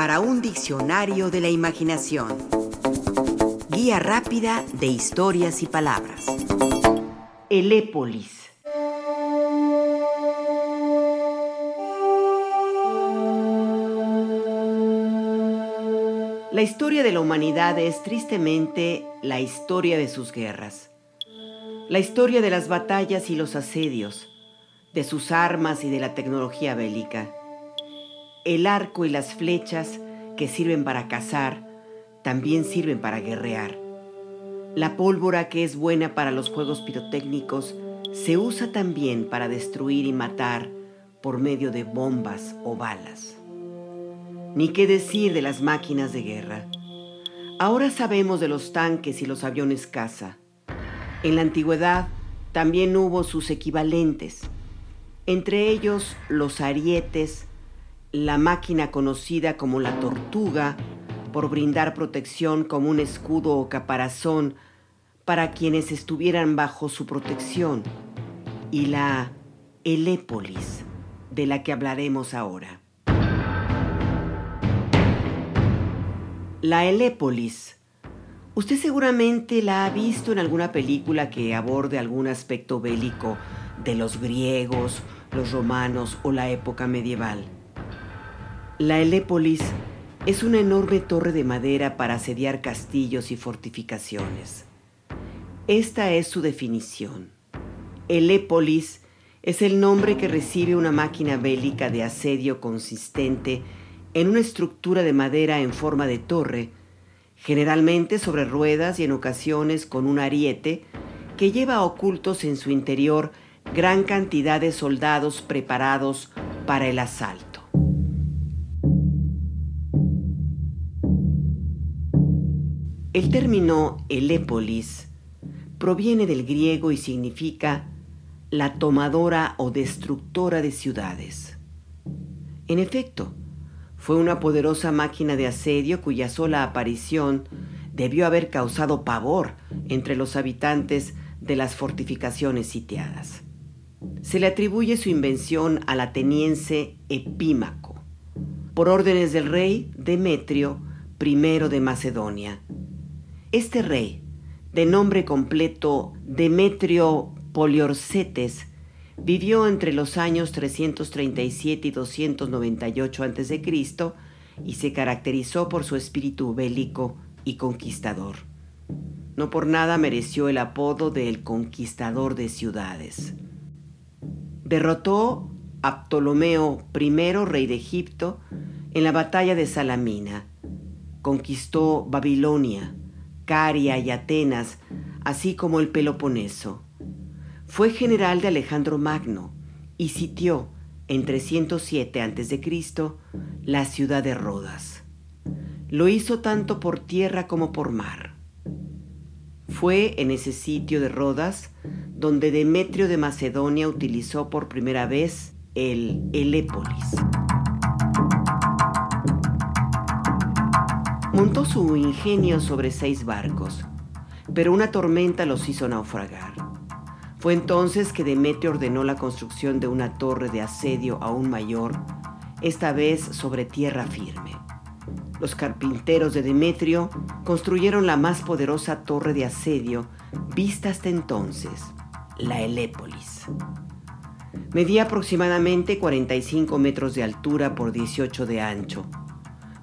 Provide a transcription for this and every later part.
para un diccionario de la imaginación. Guía rápida de historias y palabras. Elépolis. La historia de la humanidad es tristemente la historia de sus guerras, la historia de las batallas y los asedios, de sus armas y de la tecnología bélica. El arco y las flechas que sirven para cazar también sirven para guerrear. La pólvora que es buena para los juegos pirotécnicos se usa también para destruir y matar por medio de bombas o balas. Ni qué decir de las máquinas de guerra. Ahora sabemos de los tanques y los aviones caza. En la antigüedad también hubo sus equivalentes, entre ellos los arietes, la máquina conocida como la tortuga, por brindar protección como un escudo o caparazón para quienes estuvieran bajo su protección, y la Elépolis, de la que hablaremos ahora. La Elépolis. Usted seguramente la ha visto en alguna película que aborde algún aspecto bélico de los griegos, los romanos o la época medieval. La Elépolis es una enorme torre de madera para asediar castillos y fortificaciones. Esta es su definición. Elépolis es el nombre que recibe una máquina bélica de asedio consistente en una estructura de madera en forma de torre, generalmente sobre ruedas y en ocasiones con un ariete que lleva ocultos en su interior gran cantidad de soldados preparados para el asalto. El término Elépolis proviene del griego y significa la tomadora o destructora de ciudades. En efecto, fue una poderosa máquina de asedio cuya sola aparición debió haber causado pavor entre los habitantes de las fortificaciones sitiadas. Se le atribuye su invención al ateniense Epímaco, por órdenes del rey Demetrio I de Macedonia, este rey, de nombre completo Demetrio Poliorcetes, vivió entre los años 337 y 298 a.C. y se caracterizó por su espíritu bélico y conquistador. No por nada mereció el apodo de el conquistador de ciudades. Derrotó a Ptolomeo I, rey de Egipto, en la batalla de Salamina. Conquistó Babilonia, Caria y Atenas, así como el Peloponeso. Fue general de Alejandro Magno y sitió en 307 a.C. la ciudad de Rodas. Lo hizo tanto por tierra como por mar. Fue en ese sitio de Rodas donde Demetrio de Macedonia utilizó por primera vez el Elépolis. Montó su ingenio sobre seis barcos, pero una tormenta los hizo naufragar. Fue entonces que Demetrio ordenó la construcción de una torre de asedio aún mayor, esta vez sobre tierra firme. Los carpinteros de Demetrio construyeron la más poderosa torre de asedio vista hasta entonces, la Elépolis. Medía aproximadamente 45 metros de altura por 18 de ancho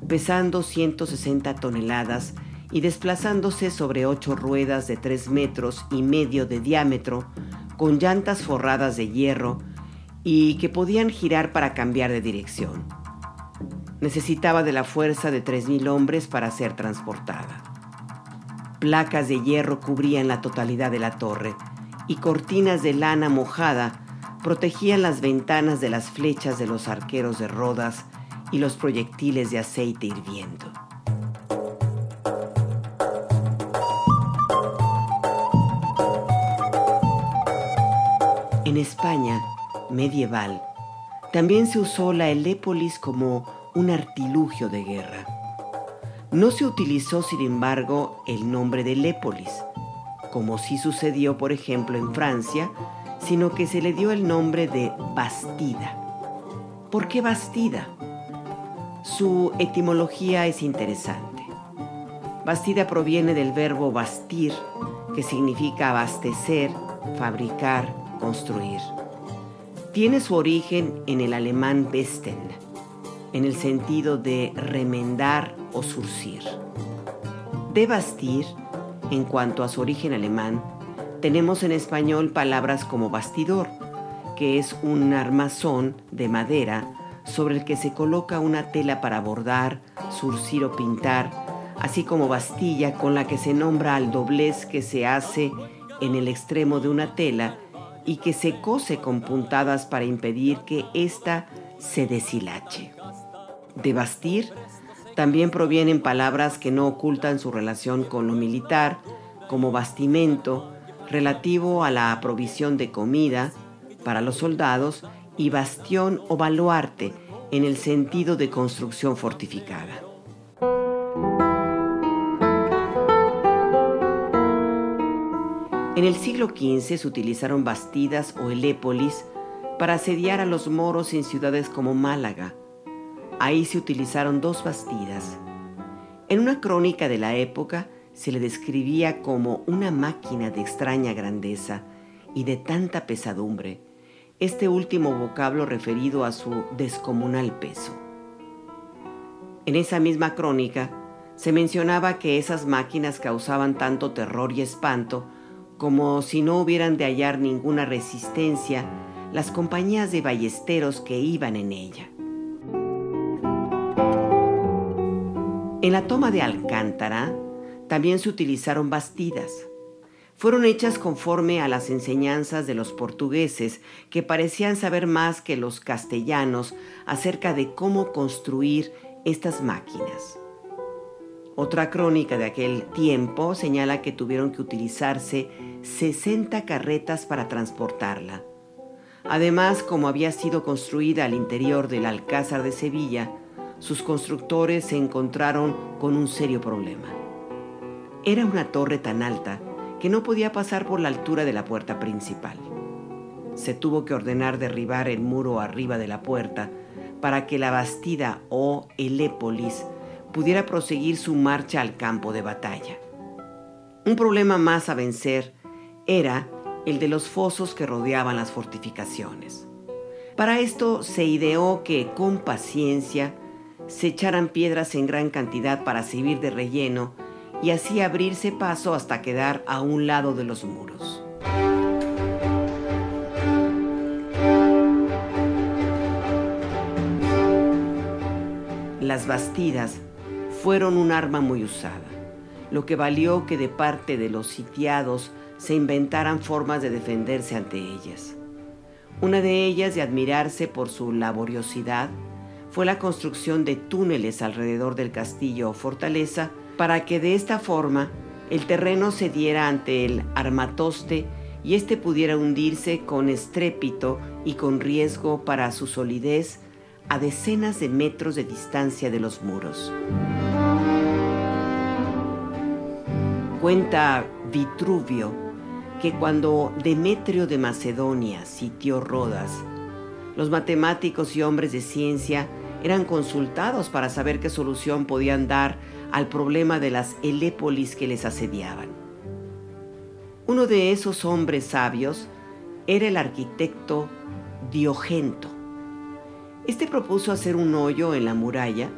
pesando 160 toneladas y desplazándose sobre ocho ruedas de tres metros y medio de diámetro, con llantas forradas de hierro y que podían girar para cambiar de dirección. Necesitaba de la fuerza de 3.000 hombres para ser transportada. Placas de hierro cubrían la totalidad de la torre y cortinas de lana mojada protegían las ventanas de las flechas de los arqueros de Rodas y los proyectiles de aceite hirviendo. En España medieval también se usó la Elépolis como un artilugio de guerra. No se utilizó, sin embargo, el nombre de Elépolis, como sí sucedió, por ejemplo, en Francia, sino que se le dio el nombre de Bastida. ¿Por qué Bastida? Su etimología es interesante. Bastida proviene del verbo bastir, que significa abastecer, fabricar, construir. Tiene su origen en el alemán besten, en el sentido de remendar o surcir. De bastir, en cuanto a su origen alemán, tenemos en español palabras como bastidor, que es un armazón de madera sobre el que se coloca una tela para bordar, surcir o pintar, así como bastilla con la que se nombra al doblez que se hace en el extremo de una tela y que se cose con puntadas para impedir que ésta se deshilache. De bastir también provienen palabras que no ocultan su relación con lo militar, como bastimento, relativo a la provisión de comida para los soldados, y bastión o baluarte en el sentido de construcción fortificada. En el siglo XV se utilizaron bastidas o elépolis para asediar a los moros en ciudades como Málaga. Ahí se utilizaron dos bastidas. En una crónica de la época se le describía como una máquina de extraña grandeza y de tanta pesadumbre este último vocablo referido a su descomunal peso. En esa misma crónica se mencionaba que esas máquinas causaban tanto terror y espanto como si no hubieran de hallar ninguna resistencia las compañías de ballesteros que iban en ella. En la toma de Alcántara también se utilizaron bastidas fueron hechas conforme a las enseñanzas de los portugueses, que parecían saber más que los castellanos acerca de cómo construir estas máquinas. Otra crónica de aquel tiempo señala que tuvieron que utilizarse 60 carretas para transportarla. Además, como había sido construida al interior del Alcázar de Sevilla, sus constructores se encontraron con un serio problema. Era una torre tan alta que no podía pasar por la altura de la puerta principal. Se tuvo que ordenar derribar el muro arriba de la puerta para que la bastida o Elépolis pudiera proseguir su marcha al campo de batalla. Un problema más a vencer era el de los fosos que rodeaban las fortificaciones. Para esto se ideó que con paciencia se echaran piedras en gran cantidad para servir de relleno y así abrirse paso hasta quedar a un lado de los muros. Las bastidas fueron un arma muy usada, lo que valió que de parte de los sitiados se inventaran formas de defenderse ante ellas. Una de ellas, de admirarse por su laboriosidad, fue la construcción de túneles alrededor del castillo o fortaleza para que de esta forma el terreno se diera ante el armatoste y éste pudiera hundirse con estrépito y con riesgo para su solidez a decenas de metros de distancia de los muros. Cuenta Vitruvio que cuando Demetrio de Macedonia sitió Rodas, los matemáticos y hombres de ciencia eran consultados para saber qué solución podían dar al problema de las elépolis que les asediaban. Uno de esos hombres sabios era el arquitecto Diogento. Este propuso hacer un hoyo en la muralla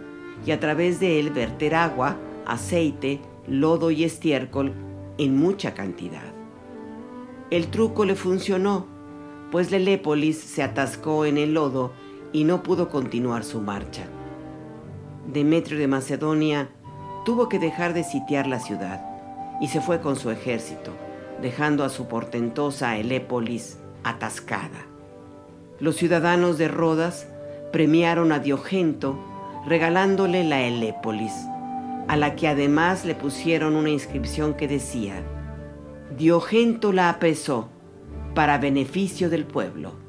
y a través de él verter agua, aceite, lodo y estiércol en mucha cantidad. El truco le funcionó, pues la Elépolis se atascó en el lodo y no pudo continuar su marcha. Demetrio de Macedonia tuvo que dejar de sitiar la ciudad y se fue con su ejército, dejando a su portentosa Elépolis atascada. Los ciudadanos de Rodas premiaron a Diogento regalándole la Elépolis, a la que además le pusieron una inscripción que decía, Diogento la apesó para beneficio del pueblo.